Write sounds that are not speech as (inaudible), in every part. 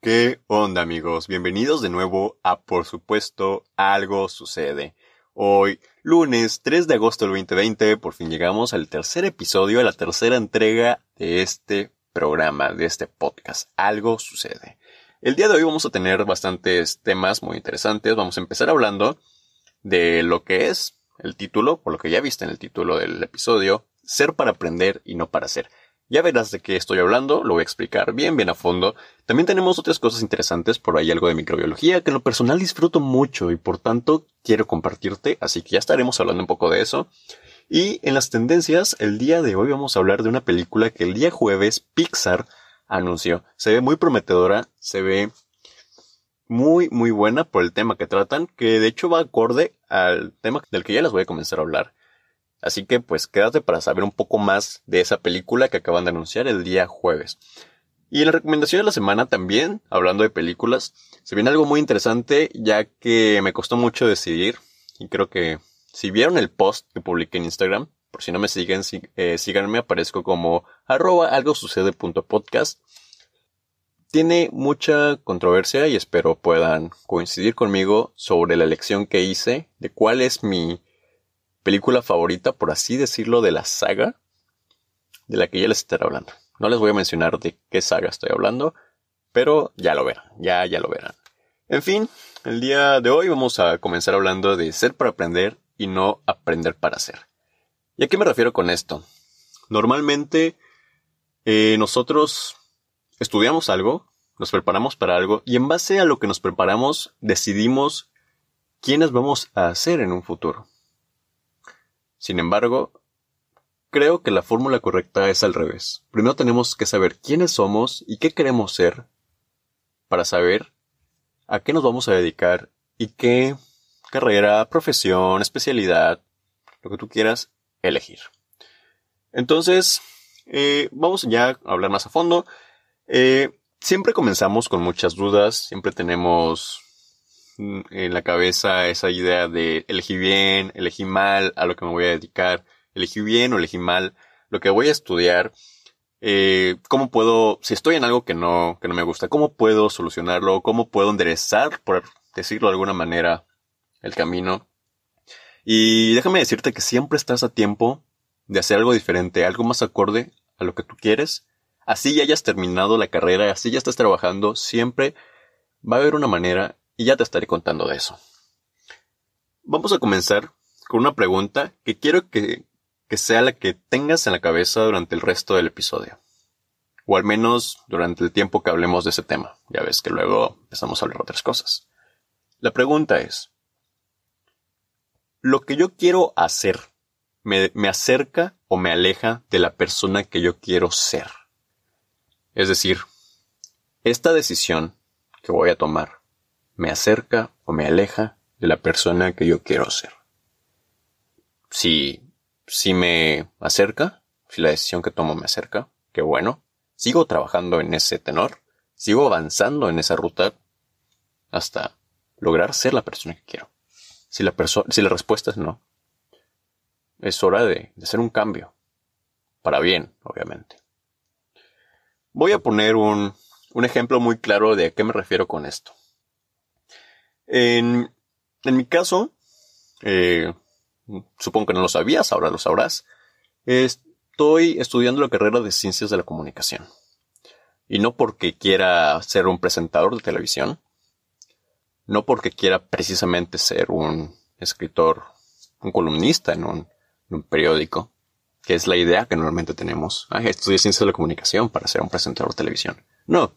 ¿Qué onda amigos? Bienvenidos de nuevo a Por supuesto algo sucede. Hoy, lunes 3 de agosto del 2020, por fin llegamos al tercer episodio, a la tercera entrega de este programa, de este podcast. Algo sucede. El día de hoy vamos a tener bastantes temas muy interesantes. Vamos a empezar hablando de lo que es el título, por lo que ya viste en el título del episodio, ser para aprender y no para ser. Ya verás de qué estoy hablando, lo voy a explicar bien, bien a fondo. También tenemos otras cosas interesantes, por ahí algo de microbiología que en lo personal disfruto mucho y por tanto quiero compartirte, así que ya estaremos hablando un poco de eso. Y en las tendencias, el día de hoy vamos a hablar de una película que el día jueves Pixar anunció. Se ve muy prometedora, se ve muy, muy buena por el tema que tratan, que de hecho va acorde al tema del que ya les voy a comenzar a hablar. Así que pues quédate para saber un poco más de esa película que acaban de anunciar el día jueves. Y en la recomendación de la semana también, hablando de películas, se viene algo muy interesante ya que me costó mucho decidir y creo que si vieron el post que publiqué en Instagram, por si no me siguen, eh, síganme, aparezco como arroba algo sucede. Tiene mucha controversia y espero puedan coincidir conmigo sobre la elección que hice de cuál es mi película favorita, por así decirlo, de la saga de la que ya les estaré hablando. No les voy a mencionar de qué saga estoy hablando, pero ya lo verán, ya, ya lo verán. En fin, el día de hoy vamos a comenzar hablando de ser para aprender y no aprender para ser. ¿Y a qué me refiero con esto? Normalmente eh, nosotros estudiamos algo, nos preparamos para algo y en base a lo que nos preparamos decidimos quiénes vamos a ser en un futuro. Sin embargo, creo que la fórmula correcta es al revés. Primero tenemos que saber quiénes somos y qué queremos ser para saber a qué nos vamos a dedicar y qué carrera, profesión, especialidad, lo que tú quieras elegir. Entonces, eh, vamos ya a hablar más a fondo. Eh, siempre comenzamos con muchas dudas, siempre tenemos en la cabeza esa idea de elegí bien, elegí mal a lo que me voy a dedicar, elegí bien o elegí mal lo que voy a estudiar, eh, cómo puedo, si estoy en algo que no, que no me gusta, cómo puedo solucionarlo, cómo puedo enderezar, por decirlo de alguna manera, el camino. Y déjame decirte que siempre estás a tiempo de hacer algo diferente, algo más acorde a lo que tú quieres. Así ya hayas terminado la carrera, así ya estás trabajando, siempre va a haber una manera y ya te estaré contando de eso. Vamos a comenzar con una pregunta que quiero que, que sea la que tengas en la cabeza durante el resto del episodio. O al menos durante el tiempo que hablemos de ese tema. Ya ves que luego empezamos a hablar de otras cosas. La pregunta es, ¿lo que yo quiero hacer me, me acerca o me aleja de la persona que yo quiero ser? Es decir, esta decisión que voy a tomar me acerca o me aleja de la persona que yo quiero ser. Si, si me acerca, si la decisión que tomo me acerca, qué bueno, sigo trabajando en ese tenor, sigo avanzando en esa ruta hasta lograr ser la persona que quiero. Si la, si la respuesta es no, es hora de, hacer un cambio. Para bien, obviamente. Voy a poner un, un ejemplo muy claro de a qué me refiero con esto. En, mi caso, eh, supongo que no lo sabías, ahora lo sabrás. Estoy estudiando la carrera de Ciencias de la Comunicación. Y no porque quiera ser un presentador de televisión, no porque quiera precisamente ser un escritor, un columnista en un, en un periódico, que es la idea que normalmente tenemos. Ah, estudié Ciencias de la Comunicación para ser un presentador de televisión. No,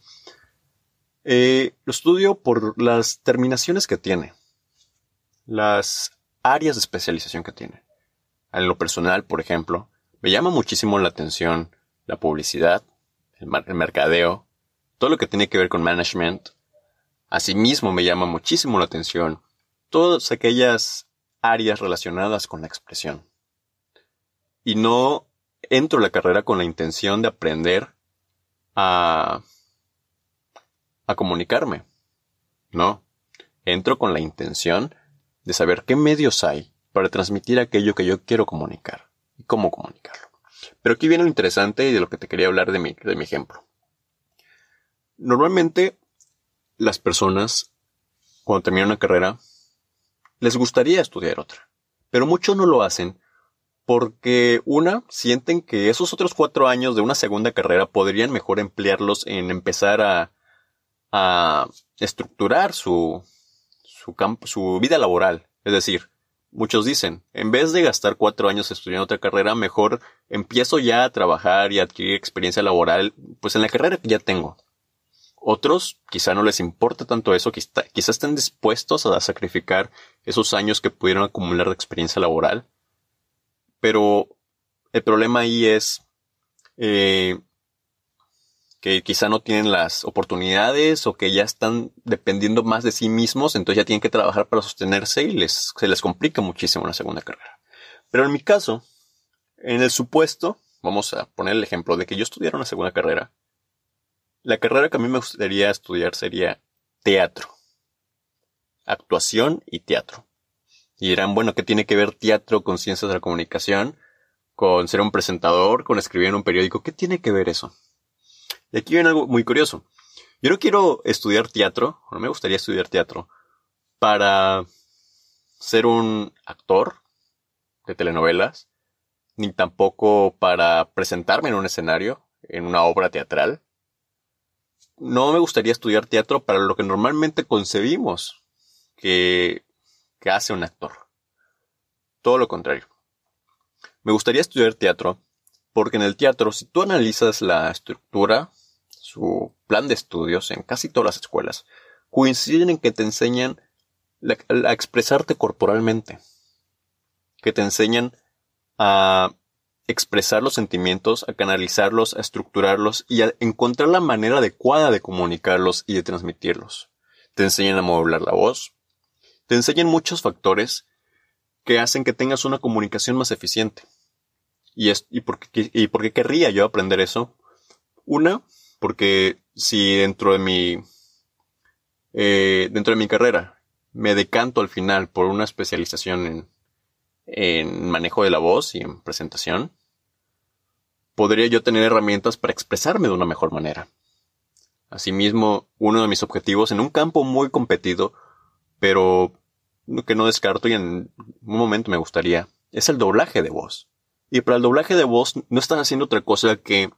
eh, lo estudio por las terminaciones que tiene, las áreas de especialización que tiene. En lo personal, por ejemplo, me llama muchísimo la atención la publicidad, el, mercadeo, todo lo que tiene que ver con management. Asimismo, me llama muchísimo la atención todas aquellas áreas relacionadas con la expresión. Y no entro a la carrera con la intención de aprender a a comunicarme. No. Entro con la intención de saber qué medios hay para transmitir aquello que yo quiero comunicar y cómo comunicarlo. Pero aquí viene lo interesante y de lo que te quería hablar de mi, de mi ejemplo. Normalmente las personas, cuando terminan una carrera, les gustaría estudiar otra. Pero muchos no lo hacen porque, una, sienten que esos otros cuatro años de una segunda carrera podrían mejor emplearlos en empezar a, a estructurar su, su, campo, su vida laboral. Es decir, muchos dicen, en vez de gastar cuatro años estudiando otra carrera, mejor empiezo ya a trabajar y adquirir experiencia laboral, pues en la carrera que ya tengo. Otros quizá no les importa tanto eso, quizá, estén dispuestos a sacrificar esos años que pudieron acumular de experiencia laboral. Pero el problema ahí es eh, que quizá no tienen las oportunidades o que ya están dependiendo más de sí mismos, entonces ya tienen que trabajar para sostenerse y les, se les complica muchísimo la segunda carrera. Pero en mi caso, en el supuesto, vamos a poner el ejemplo de que yo estudiara una segunda carrera, la carrera que a mí me gustaría estudiar sería teatro. Actuación y teatro. Y dirán, bueno, ¿qué tiene que ver teatro con ciencias de la comunicación? Con ser un presentador, con escribir en un periódico. ¿Qué tiene que ver eso? Y aquí viene algo muy curioso. Yo no quiero estudiar teatro, no me gustaría estudiar teatro, para ser un actor de telenovelas, ni tampoco para presentarme en un escenario, en una obra teatral no me gustaría estudiar teatro para lo que normalmente concebimos que, que hace un actor. Todo lo contrario. Me gustaría estudiar teatro porque en el teatro, si tú analizas la estructura, su plan de estudios en casi todas las escuelas, coinciden en que te enseñan a expresarte corporalmente, que te enseñan a expresar los sentimientos, a canalizarlos, a estructurarlos y a encontrar la manera adecuada de comunicarlos y de transmitirlos. Te enseñan a modular la voz. Te enseñan muchos factores que hacen que tengas una comunicación más eficiente. ¿Y, es, y, y por qué querría yo aprender eso? Una, porque si dentro de mi, eh, dentro de mi carrera me decanto al final por una especialización en, en manejo de la voz y en presentación, podría yo tener herramientas para expresarme de una mejor manera. Asimismo, uno de mis objetivos en un campo muy competido, pero que no descarto y en un momento me gustaría, es el doblaje de voz. Y para el doblaje de voz no están haciendo otra cosa que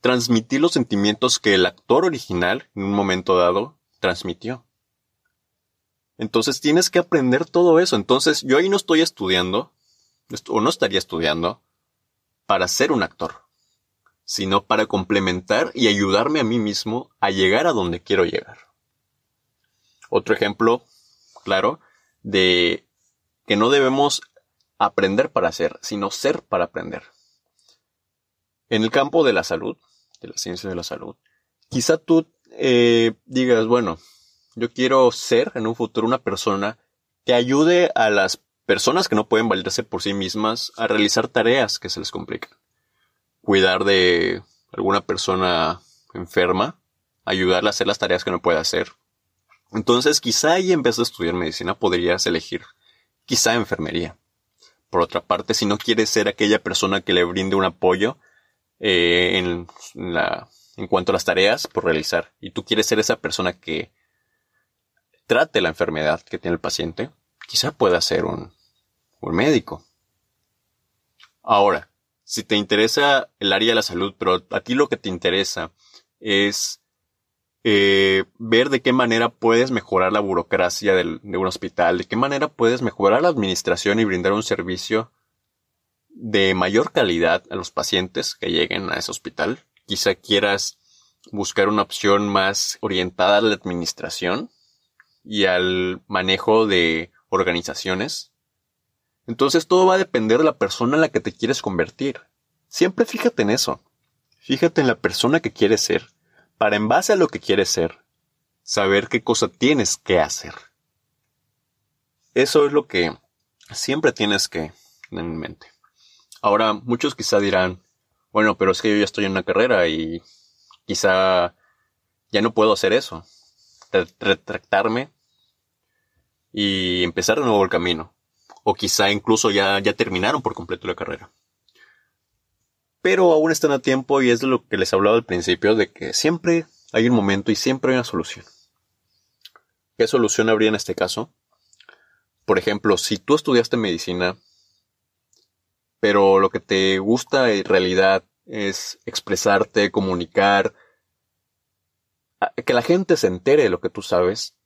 transmitir los sentimientos que el actor original en un momento dado transmitió. Entonces tienes que aprender todo eso. Entonces yo ahí no estoy estudiando, o no estaría estudiando, para ser un actor, sino para complementar y ayudarme a mí mismo a llegar a donde quiero llegar. Otro ejemplo, claro, de que no debemos aprender para ser, sino ser para aprender. En el campo de la salud, de la ciencia de la salud, quizá tú eh, digas, bueno, yo quiero ser en un futuro una persona que ayude a las personas que no pueden valerse por sí mismas a realizar tareas que se les complican. Cuidar de alguna persona enferma, ayudarle a hacer las tareas que no puede hacer. Entonces, quizá ahí en vez de estudiar medicina podrías elegir quizá enfermería. Por otra parte, si no quieres ser aquella persona que le brinde un apoyo eh, en, la, en cuanto a las tareas por realizar, y tú quieres ser esa persona que trate la enfermedad que tiene el paciente, quizá pueda ser un, un médico. Ahora, si te interesa el área de la salud, pero a ti lo que te interesa es eh, ver de qué manera puedes mejorar la burocracia de un hospital, de qué manera puedes mejorar la administración y brindar un servicio de mayor calidad a los pacientes que lleguen a ese hospital. Quizá quieras buscar una opción más orientada a la administración y al manejo de organizaciones entonces todo va a depender de la persona en la que te quieres convertir. Siempre fíjate en eso. Fíjate en la persona que quieres ser, para en base a lo que quieres ser, saber qué cosa tienes que hacer. Eso es lo que siempre tienes que tener en mente. Ahora, muchos quizá dirán, bueno, pero es que yo ya estoy en una carrera y quizá ya no puedo hacer eso. Retractarme y empezar de nuevo el camino o quizá incluso ya, ya terminaron por completo la carrera. Pero aún están a tiempo y es de lo que les hablaba al principio, de que siempre hay un momento y siempre hay una solución. ¿Qué solución habría en este caso? Por ejemplo, si tú estudiaste medicina, pero lo que te gusta en realidad es expresarte, comunicar, que la gente se entere de lo que tú sabes,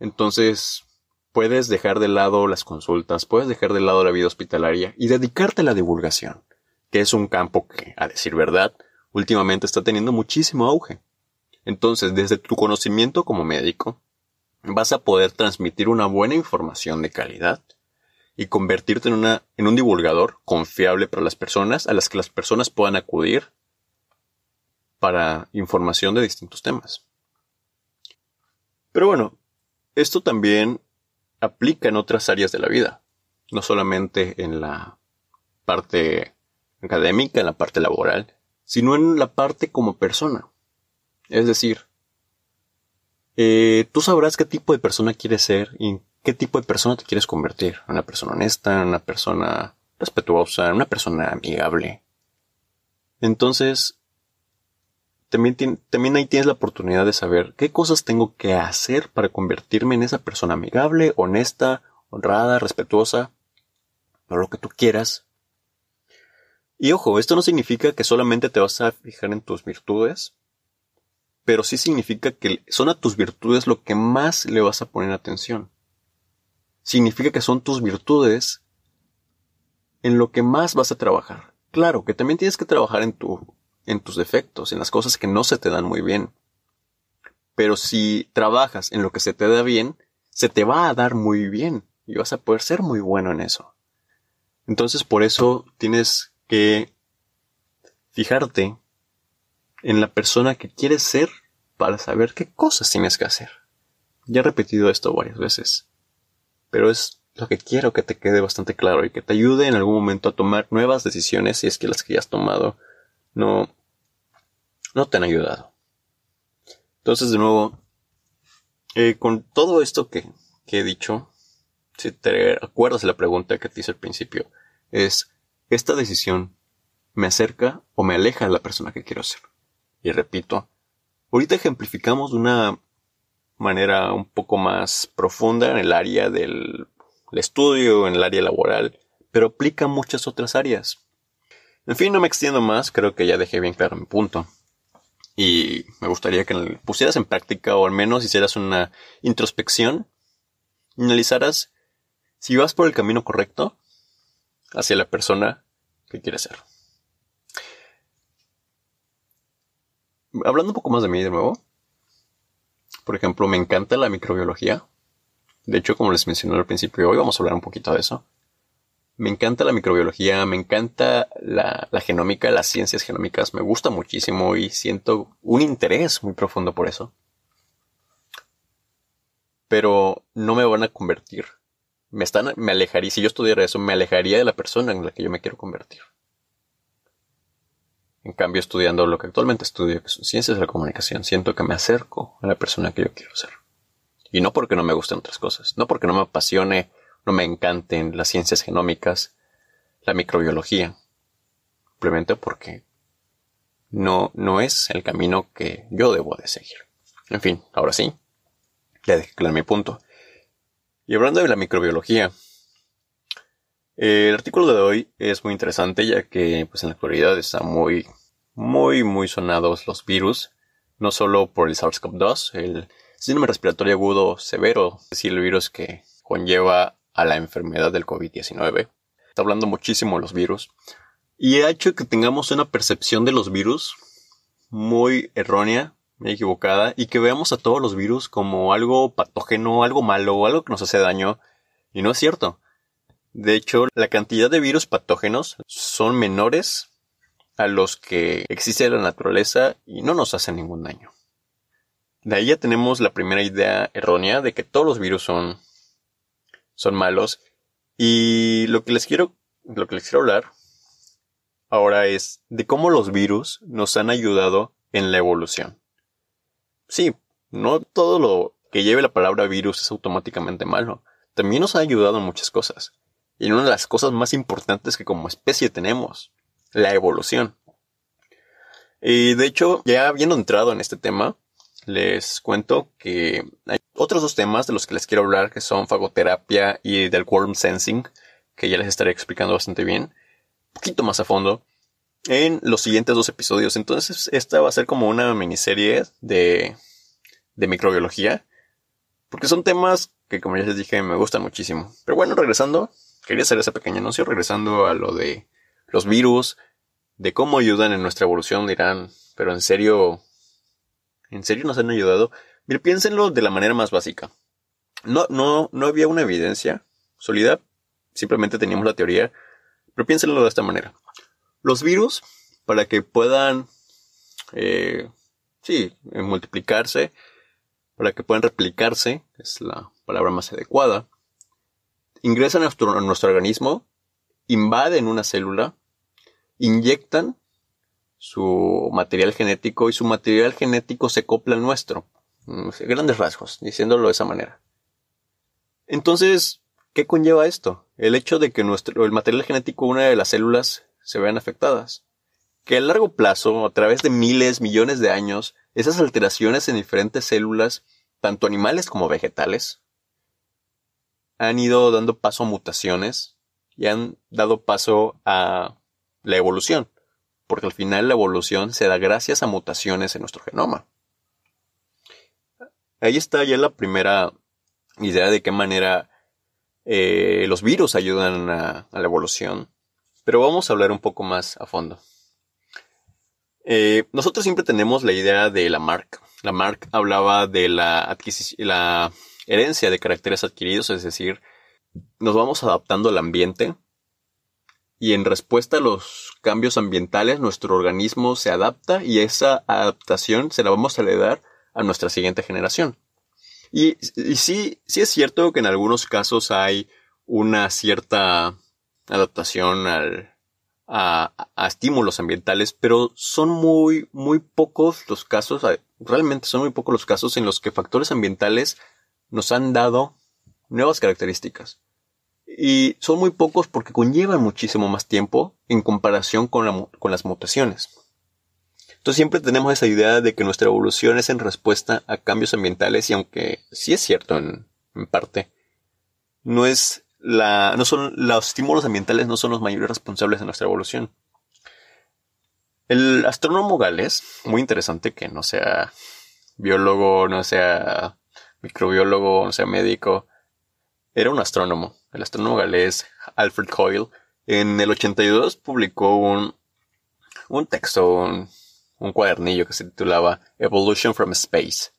entonces puedes dejar de lado las consultas, puedes dejar de lado la vida hospitalaria y dedicarte a la divulgación, que es un campo que, a decir verdad, últimamente está teniendo muchísimo auge. Entonces, desde tu conocimiento como médico, vas a poder transmitir una buena información de calidad y convertirte en, una, en un divulgador confiable para las personas, a las que las personas puedan acudir para información de distintos temas. Pero bueno, esto también aplica en otras áreas de la vida, no solamente en la parte académica, en la parte laboral, sino en la parte como persona. Es decir, eh, tú sabrás qué tipo de persona quieres ser qué tipo de persona te quieres convertir. Una persona honesta, una persona respetuosa, una persona amigable. Entonces, también, también ahí tienes la oportunidad de saber qué cosas tengo que hacer para convertirme en esa persona amigable, honesta, honrada, respetuosa, o lo que tú quieras. Y ojo, esto no significa que solamente te vas a fijar en tus virtudes, pero sí significa que son a tus virtudes lo que más le vas a poner atención. Significa que son tus virtudes en lo que más vas a trabajar. Claro que también tienes que trabajar en tu en tus defectos, en las cosas que no se te dan muy bien. Pero si trabajas en lo que se te da bien, se te va a dar muy bien y vas a poder ser muy bueno en eso. Entonces por eso tienes que fijarte en la persona que quieres ser para saber qué cosas tienes que hacer. Ya he repetido esto varias veces, pero es lo que quiero que te quede bastante claro y que te ayude en algún momento a tomar nuevas decisiones si es que las que ya has tomado no, no te han ayudado. Entonces, de nuevo, eh, con todo esto que, que he dicho, si te acuerdas de la pregunta que te hice al principio, es, ¿esta decisión me acerca o me aleja de la persona que quiero ser? Y repito, ahorita ejemplificamos una manera un poco más profunda en el área del estudio, en el área laboral, pero aplica muchas otras áreas. En fin, no me extiendo más, creo que ya dejé bien claro mi punto. Y me gustaría que pusieras en práctica o al menos hicieras una introspección y analizaras si vas por el camino correcto hacia la persona que quieres ser. Hablando un poco más de mí de nuevo, por ejemplo, me encanta la microbiología. De hecho, como les mencioné al principio, hoy vamos a hablar un poquito de eso. Me encanta la microbiología, me encanta la, genómica, las ciencias genómicas, me gusta muchísimo y siento un interés muy profundo por eso. Pero no me van a convertir. Me están, me alejaría, si yo estudiara eso, me alejaría de la persona en la que yo me quiero convertir. En cambio, estudiando lo que actualmente estudio, que son ciencias de la comunicación, siento que me acerco a la persona que yo quiero ser. Y no porque no me gusten otras cosas, no porque no me apasione no me encanten las ciencias genómicas, la microbiología, simplemente porque no, no es el camino que yo debo de seguir. En fin, ahora sí, ya dejé claro mi punto. Y hablando de la microbiología, el artículo de hoy es muy interesante ya que pues en la actualidad están muy, muy, muy sonados los virus, no solo por el SARS-CoV-2, el síndrome respiratorio agudo severo, es decir, el virus que conlleva a la enfermedad del COVID-19. Está hablando muchísimo de los virus. Y ha hecho que tengamos una percepción de los virus muy errónea, muy equivocada, y que veamos a todos los virus como algo patógeno, algo malo, algo que nos hace daño. Y no es cierto. De hecho, la cantidad de virus patógenos son menores a los que existe en la naturaleza y no nos hacen ningún daño. De ahí ya tenemos la primera idea errónea de que todos los virus son son malos. Y lo que les quiero, lo que les quiero hablar ahora es de cómo los virus nos han ayudado en la evolución. Sí, no todo lo que lleve la palabra virus es automáticamente malo. También nos ha ayudado en muchas cosas. Y en una de las cosas más importantes que como especie tenemos, la evolución. Y de hecho, ya habiendo entrado en este tema, les cuento que hay otros dos temas de los que les quiero hablar, que son fagoterapia y del worm sensing, que ya les estaré explicando bastante bien, un poquito más a fondo, en los siguientes dos episodios. Entonces, esta va a ser como una miniserie de, de microbiología, porque son temas que, como ya les dije, me gustan muchísimo. Pero bueno, regresando, quería hacer ese pequeño anuncio, regresando a lo de los virus, de cómo ayudan en nuestra evolución, dirán, pero en serio, ¿en serio nos han ayudado? Piénsenlo de la manera más básica. No, no, no había una evidencia sólida, simplemente teníamos la teoría, pero piénsenlo de esta manera. Los virus, para que puedan, eh, sí, multiplicarse, para que puedan replicarse, es la palabra más adecuada, ingresan a nuestro, organismo, invaden una célula, inyectan su material genético y su material genético se copla al nuestro. Mm, grandes rasgos, diciéndolo de esa manera. Entonces, ¿qué conlleva esto? El hecho de que nuestro, el material genético, una de las células, se vean afectadas. Que a largo plazo, a través de miles, millones de años, esas alteraciones en diferentes células, tanto animales como vegetales, han ido dando paso a mutaciones y han dado paso a la evolución, porque al final la evolución se da gracias a mutaciones en nuestro genoma. Ahí está ya la primera idea de qué manera eh, los virus ayudan a, la evolución, pero vamos a hablar un poco más a fondo. Eh, nosotros siempre tenemos la idea de la marca. La marca hablaba de la, la herencia de caracteres adquiridos, es decir, nos vamos adaptando al ambiente y en respuesta a los cambios ambientales nuestro organismo se adapta y esa adaptación se la vamos a heredar a nuestra siguiente generación. Y, sí, sí es cierto que en algunos casos hay una cierta adaptación al, a, a, estímulos ambientales, pero son muy, muy pocos los casos, realmente son muy pocos los casos en los que factores ambientales nos han dado nuevas características. Y son muy pocos porque conllevan muchísimo más tiempo en comparación con, con las mutaciones. Entonces siempre tenemos esa idea de que nuestra evolución es en respuesta a cambios ambientales y aunque sí es cierto en, parte, no es la, no son, los estímulos ambientales no son los mayores responsables de nuestra evolución. El astrónomo Gales, muy interesante que no sea biólogo, no sea microbiólogo, no sea médico, era un astrónomo. El astrónomo galés Alfred Hoyle en el 82 publicó un, un texto, un, un cuadernillo que se titulaba Evolution from Space.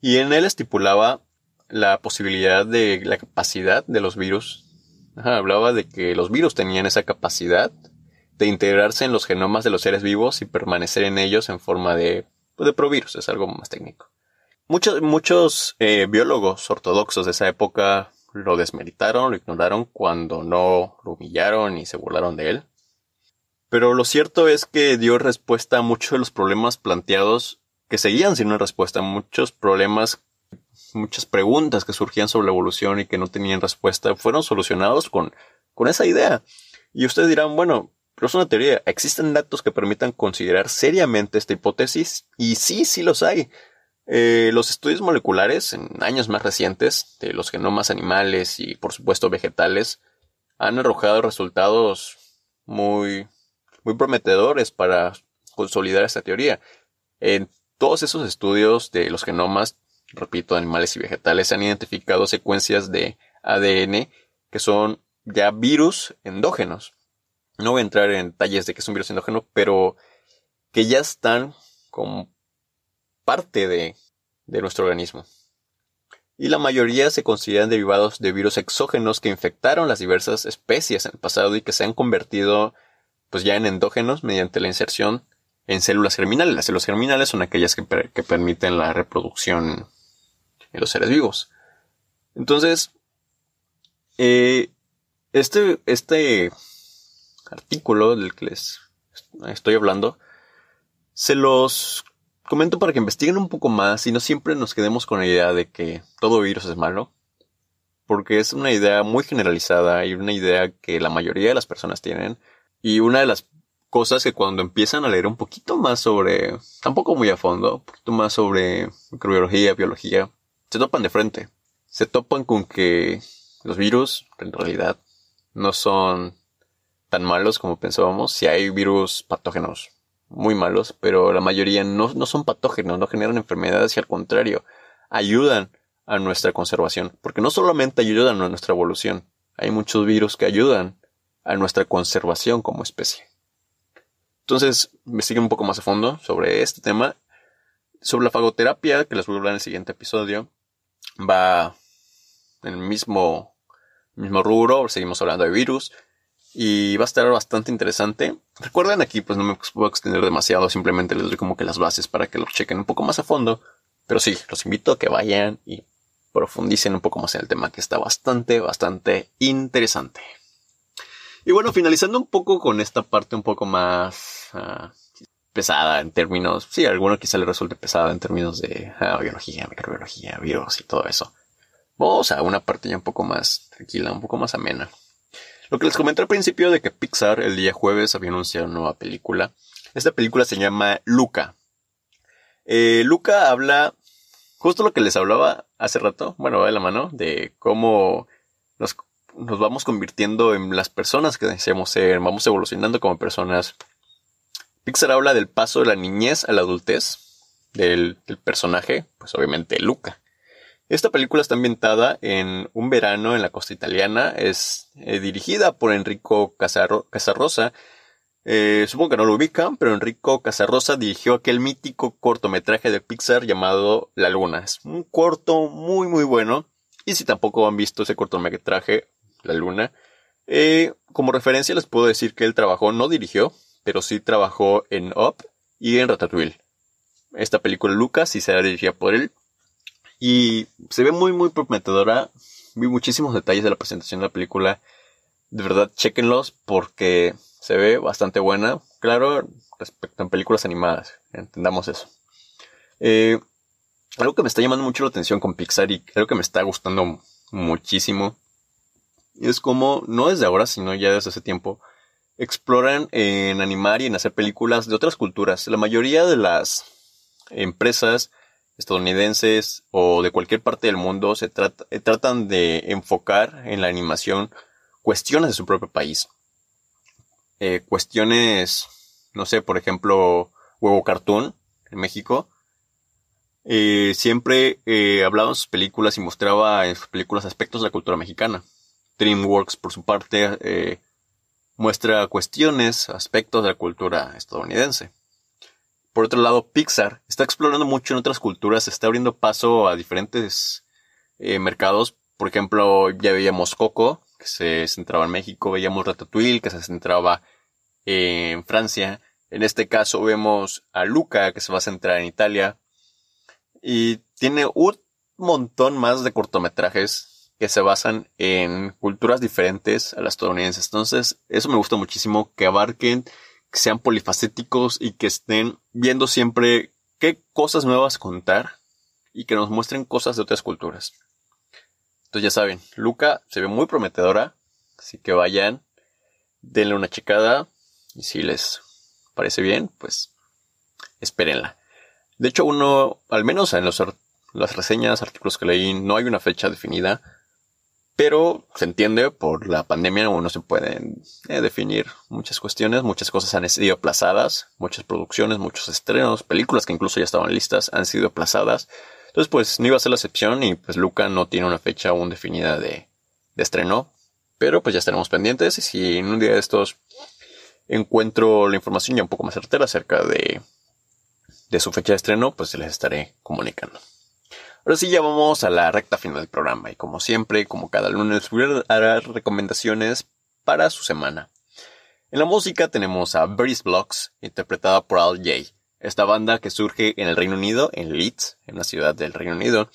Y en él estipulaba la posibilidad de la capacidad de los virus. hablaba de que los virus tenían esa capacidad de integrarse en los genomas de los seres vivos y permanecer en ellos en forma de, pues, de provirus, es algo más técnico. Muchos, muchos eh, biólogos ortodoxos de esa época lo desmeritaron, lo ignoraron cuando no lo humillaron y se burlaron de él. Pero lo cierto es que dio respuesta a muchos de los problemas planteados que seguían sin una respuesta, muchos problemas, muchas preguntas que surgían sobre la evolución y que no tenían respuesta, fueron solucionados con, con esa idea. Y ustedes dirán, bueno, pero es una teoría, ¿existen datos que permitan considerar seriamente esta hipótesis? Y sí, sí los hay. Eh, los estudios moleculares en años más recientes de los genomas animales y por supuesto vegetales han arrojado resultados muy muy prometedores para consolidar esta teoría. En todos esos estudios de los genomas, repito, animales y vegetales, se han identificado secuencias de ADN que son ya virus endógenos. No voy a entrar en detalles de que es un virus endógeno, pero que ya están como parte de, de nuestro organismo. Y la mayoría se consideran derivados de virus exógenos que infectaron las diversas especies en el pasado y que se han convertido pues ya en endógenos mediante la inserción en células germinales. Las células germinales son aquellas que, permiten la reproducción en los seres vivos. Entonces, eh, este, este artículo del que les estoy hablando, se los comento para que investiguen un poco más y no siempre nos quedemos con la idea de que todo virus es malo, porque es una idea muy generalizada y una idea que la mayoría de las personas tienen, y una de las cosas que cuando empiezan a leer un poquito más sobre, tampoco muy a fondo, un poquito más sobre microbiología, biología, se topan de frente. Se topan con que los virus, en realidad, no son tan malos como pensábamos. Si hay virus patógenos muy malos, pero la mayoría no, no son patógenos, no generan enfermedades y al contrario, ayudan a nuestra conservación. Porque no solamente ayudan a nuestra evolución, hay muchos virus que ayudan a nuestra conservación como especie. Entonces, investiguen un poco más a fondo sobre este tema. Sobre la fagoterapia, que les voy a hablar en el siguiente episodio, va en el mismo, mismo rubro, seguimos hablando de virus, y va a estar bastante interesante. Recuerden aquí, pues no me puedo extender demasiado, simplemente les doy como que las bases para que lo chequen un poco más a fondo. Pero sí, los invito a que vayan y profundicen un poco más en el tema que está bastante, bastante interesante. Y bueno, finalizando un poco con esta parte un poco más ah, pesada en términos, sí, alguno quizá le resulte pesada en términos de ah, biología, microbiología, virus y todo eso. Vamos a una parte ya un poco más tranquila, un poco más amena. Lo que les comenté al principio de que Pixar el día jueves había anunciado una nueva película. Esta película se llama Luca. Eh, Luca habla justo lo que les hablaba hace rato, bueno, va de la mano, de cómo nos, nos vamos convirtiendo en las personas que deseamos ser, vamos evolucionando como personas. Pixar habla del paso de la niñez a la adultez del, personaje, pues obviamente Luca. Esta película está ambientada en un verano en la costa italiana, es eh, dirigida por Enrico Casarrosa eh, supongo que no lo ubican, pero Enrico Casarrosa dirigió aquel mítico cortometraje de Pixar llamado La Luna. Es un corto muy muy bueno. Y si tampoco han visto ese cortometraje, La Luna, eh, como referencia les puedo decir que él trabajó, no dirigió, pero sí trabajó en Up y en Ratatouille. Esta película Lucas sí será dirigida por él. Y se ve muy muy prometedora. Vi muchísimos detalles de la presentación de la película. De verdad, chequenlos porque se ve bastante buena. Claro, respecto a películas animadas, entendamos eso. Eh, algo que me está llamando mucho la atención con Pixar y algo que me está gustando muchísimo es como, no desde ahora, sino ya desde hace tiempo, exploran en animar y en hacer películas de otras culturas. La mayoría de las empresas estadounidenses o de cualquier parte del mundo se eh, tratan de enfocar en la animación cuestiones de su propio país. Eh, cuestiones, no sé, por ejemplo, Huevo Cartoon en México, eh, siempre hablaba en sus películas y mostraba en sus películas aspectos de la cultura mexicana. DreamWorks, por su parte, muestra cuestiones, aspectos de la cultura estadounidense. Por otro lado, Pixar está explorando mucho en otras culturas, está abriendo paso a diferentes mercados. Por ejemplo, ya veíamos Coco, que se centraba en México, veíamos Ratatouille, que se centraba en Francia. En este caso vemos a Luca, que se va a centrar en Italia. Y tiene un montón más de cortometrajes que se basan en culturas diferentes a las estadounidenses. Entonces, eso me gusta muchísimo, que abarquen, que sean polifacéticos y que estén viendo siempre qué cosas nuevas contar y que nos muestren cosas de otras culturas. Entonces ya saben, Luca se ve muy prometedora, así que vayan, denle una checada y si les parece bien, pues espérenla. De hecho, uno, al menos en las reseñas, artículos que leí, no hay una fecha definida, pero se entiende por la pandemia no se pueden eh, definir muchas cuestiones, muchas cosas han sido aplazadas, muchas producciones, muchos estrenos, películas que incluso ya estaban listas han sido aplazadas. Entonces, pues no iba a ser la excepción y pues Luca no tiene una fecha aún definida de, estreno. Pero pues ya estaremos pendientes y si en un día de estos encuentro la información ya un poco más certera acerca de, de su fecha de estreno, pues les estaré comunicando. Ahora sí, ya vamos a la recta final del programa y como siempre, como cada lunes, voy a dar recomendaciones para su semana. En la música tenemos a Breeze Blocks, interpretada por Al J. Esta banda que surge en el Reino Unido, en Leeds, en la ciudad del Reino Unido.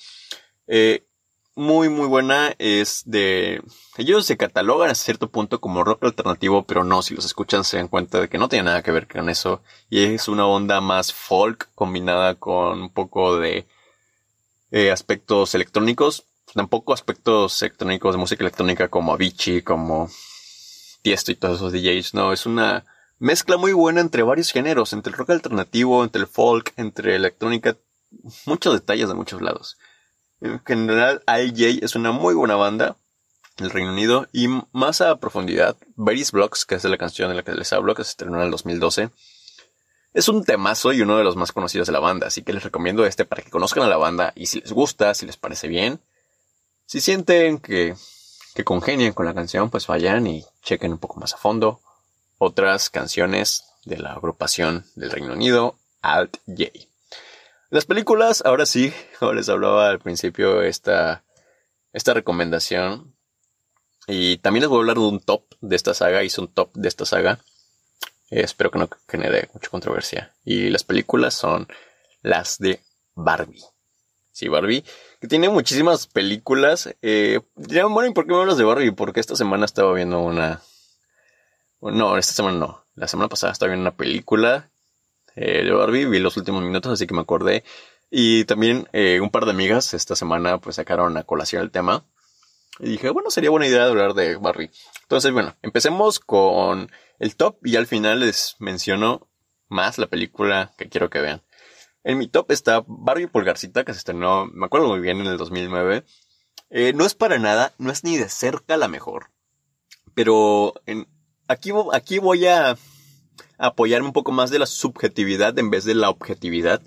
Eh, muy muy buena, es de... Ellos se catalogan a cierto punto como rock alternativo, pero no, si los escuchan se dan cuenta de que no tiene nada que ver con eso. Y es una onda más folk combinada con un poco de eh, aspectos electrónicos. Tampoco aspectos electrónicos de música electrónica como Avicii, como Tiesto y todos esos DJs. No, es una mezcla muy buena entre varios géneros, entre el rock alternativo, entre el folk, entre electrónica, muchos detalles de muchos lados. En general, IJ es una muy buena banda, el Reino Unido, y más a profundidad, Various Blocks, que es la canción de la que les hablo, que se estrenó en el 2012, es un temazo y uno de los más conocidos de la banda, así que les recomiendo este para que conozcan a la banda y si les gusta, si les parece bien, si sienten que, que congenian con la canción, pues vayan y chequen un poco más a fondo otras canciones de la agrupación del Reino Unido, Alt J. Las películas, ahora sí, (laughs) como les hablaba al principio, esta, esta recomendación. Y también les voy a hablar de un top de esta saga, hice un top de esta saga. Eh, espero que no genere mucha controversia. Y las películas son las de Barbie. Sí, Barbie, que tiene muchísimas películas. Eh, bueno, ¿y por qué me hablas de Barbie? Porque esta semana estaba viendo una... No, esta semana no. La semana pasada estaba viendo una película eh, de Barbie, vi los últimos minutos, así que me acordé. Y también eh, un par de amigas esta semana pues sacaron a colación el tema. Y dije, bueno, sería buena idea hablar de Barbie. Entonces, bueno, empecemos con el top y al final les menciono más la película que quiero que vean. En mi top está Barbie Pulgarcita, que se estrenó, me acuerdo muy bien, en el 2009. Eh, no es para nada, no es ni de cerca la mejor. Pero aquí, aquí voy a apoyarme un poco más de la subjetividad en vez de la objetividad.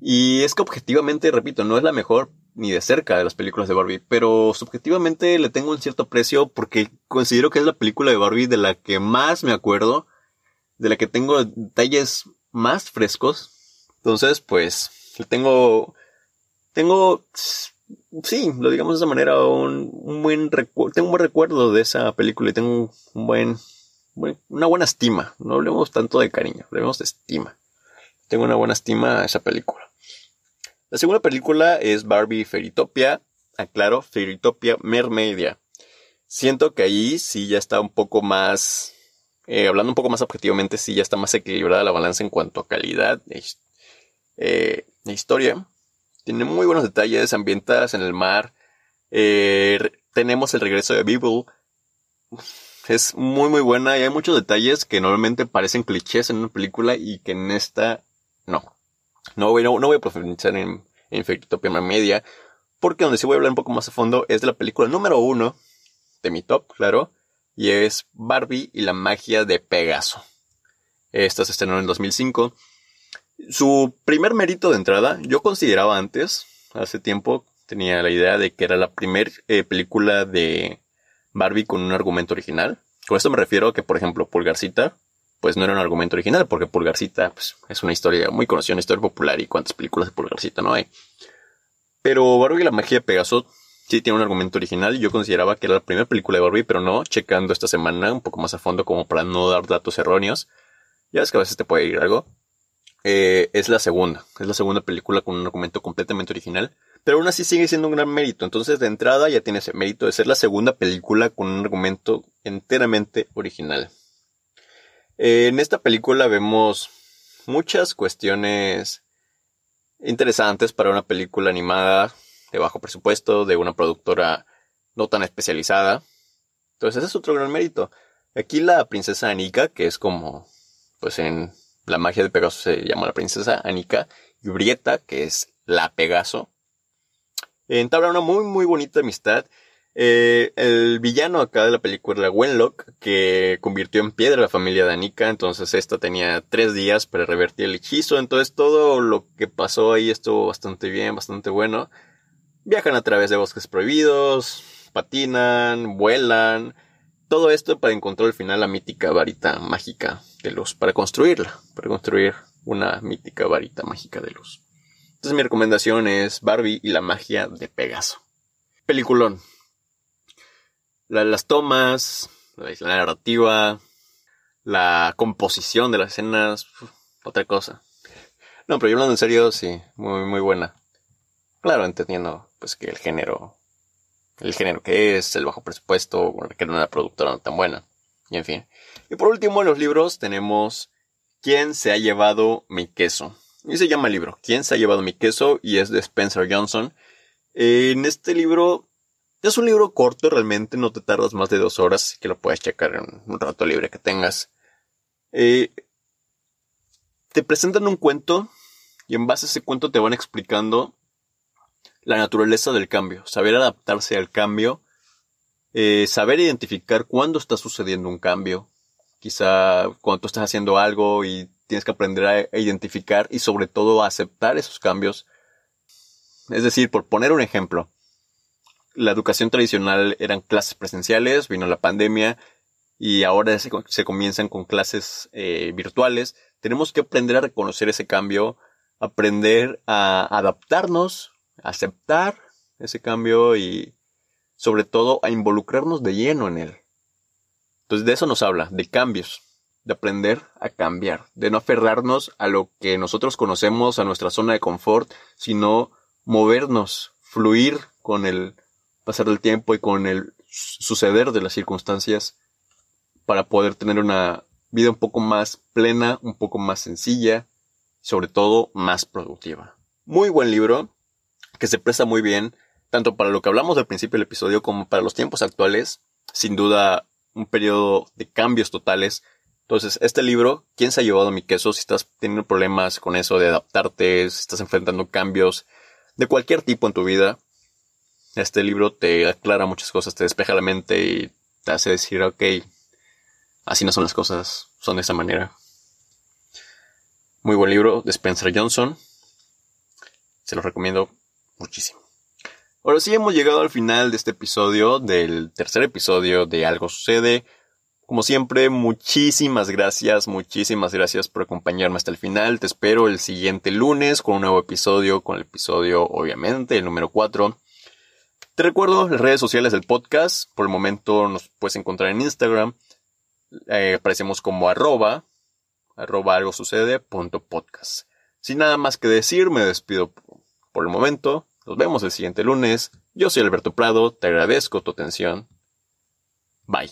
Y es que objetivamente, repito, no es la mejor ni de cerca de las películas de Barbie, pero subjetivamente le tengo un cierto precio porque considero que es la película de Barbie de la que más me acuerdo, de la que tengo detalles más frescos. Entonces, pues, le tengo, tengo, sí, lo digamos de esa manera, un, un buen recuerdo, tengo un buen recuerdo de esa película y tengo un buen, una buena estima. No hablemos tanto de cariño, hablemos de estima. Tengo una buena estima a esa película. La segunda película es Barbie Fairytopia. Aclaro, Fairytopia Mermaidia. Siento que ahí sí ya está un poco más, eh, hablando un poco más objetivamente, sí ya está más equilibrada la balanza en cuanto a calidad eh, historia. Tiene muy buenos detalles, ambientadas en el mar. Eh, tenemos el regreso de Beeble. (laughs) Es muy muy buena y hay muchos detalles que normalmente parecen clichés en una película y que en esta no. No voy, a profundizar en, en Media, porque donde sí voy a hablar un poco más a fondo es de la película número uno de mi top, claro, y es Barbie y la magia de Pegaso. Esta se estrenó en el 2005. Su primer mérito de entrada, yo consideraba antes, hace tiempo, tenía la idea de que era la primera eh, película de Barbie con un argumento original. Con esto me refiero a que, por ejemplo, Pulgarcita pues no era un argumento original, porque Pulgarcita pues, es una historia muy conocida, una historia popular y cuántas películas de Pulgarcita no hay. Pero Barbie y la magia de Pegaso sí tiene un argumento original yo consideraba que era la primera película de Barbie, pero no, checando esta semana un poco más a fondo como para no dar datos erróneos. Ya ves que a veces te puede ir algo. Eh, es la segunda, es la segunda película con un argumento completamente original, pero aún así sigue siendo un gran mérito. Entonces de entrada ya tiene ese mérito de ser la segunda película con un argumento enteramente original. En esta película vemos muchas cuestiones interesantes para una película animada de bajo presupuesto, de una productora no tan especializada. Entonces ese es otro gran mérito. Aquí la princesa Anika, que es como, pues en la magia de Pegaso se llama la princesa Anika, y Brieta, que es la Pegaso, entabla una muy muy bonita amistad eh, el villano acá de la película, Wenlock, que convirtió en piedra a la familia de Anika, entonces esta tenía tres días para revertir el hechizo, entonces todo lo que pasó ahí estuvo bastante bien, bastante bueno. Viajan a través de bosques prohibidos, patinan, vuelan, todo esto para encontrar al final la mítica varita mágica de luz, para construirla, para construir una mítica varita mágica de luz. Entonces mi recomendación es Barbie y la magia de Pegaso. Peliculón las tomas, la, narrativa, la composición de las escenas, otra cosa. No, pero yo hablando en serio, sí, muy, muy buena. Claro, entendiendo pues que el género, el género que es, el bajo presupuesto, que era una productora no tan buena, y en fin. Y por último, en los libros tenemos ¿Quién se ha llevado mi queso? Y se llama el libro, ¿Quién se ha llevado mi queso? Y es de Spencer Johnson. En este libro es un libro corto, realmente no te tardas más de dos horas, que lo puedes checar en un rato libre que tengas. Eh, te presentan un cuento y en base a ese cuento te van explicando la naturaleza del cambio, saber adaptarse al cambio, eh, saber identificar cuándo está sucediendo un cambio, quizá cuando tú estás haciendo algo y tienes que aprender a identificar y sobre todo a aceptar esos cambios. Es decir, por poner un ejemplo, la educación tradicional eran clases presenciales, vino la pandemia y ahora se, comienzan con clases eh, virtuales. Tenemos que aprender a reconocer ese cambio, aprender a adaptarnos, aceptar ese cambio y sobre todo a involucrarnos de lleno en él. Entonces de eso nos habla, de cambios, de aprender a cambiar, de no aferrarnos a lo que nosotros conocemos, a nuestra zona de confort, sino movernos, fluir con el pasar del tiempo y con el suceder de las circunstancias para poder tener una vida un poco más plena, un poco más sencilla, sobre todo más productiva. Muy buen libro, que se presta muy bien, tanto para lo que hablamos al principio del episodio como para los tiempos actuales. Sin duda, un periodo de cambios totales. Entonces, este libro, ¿quién se ha llevado mi queso? Si estás teniendo problemas con eso de adaptarte, si estás enfrentando cambios de cualquier tipo en tu vida, este libro te aclara muchas cosas, te despeja la mente y te hace decir, ok, así no son las cosas, son de esa manera. Muy buen libro de Spencer Johnson. Se lo recomiendo muchísimo. Ahora sí hemos llegado al final de este episodio, del tercer episodio de Algo Sucede. Como siempre, muchísimas gracias, muchísimas gracias por acompañarme hasta el final. Te espero el siguiente lunes con un nuevo episodio, con el episodio, obviamente, el número 4. Te recuerdo las redes sociales del podcast. Por el momento nos puedes encontrar en Instagram. Eh, aparecemos como arroba, arroba algo sucede punto podcast. Sin nada más que decir, me despido por el momento. Nos vemos el siguiente lunes. Yo soy Alberto Prado, te agradezco tu atención. Bye.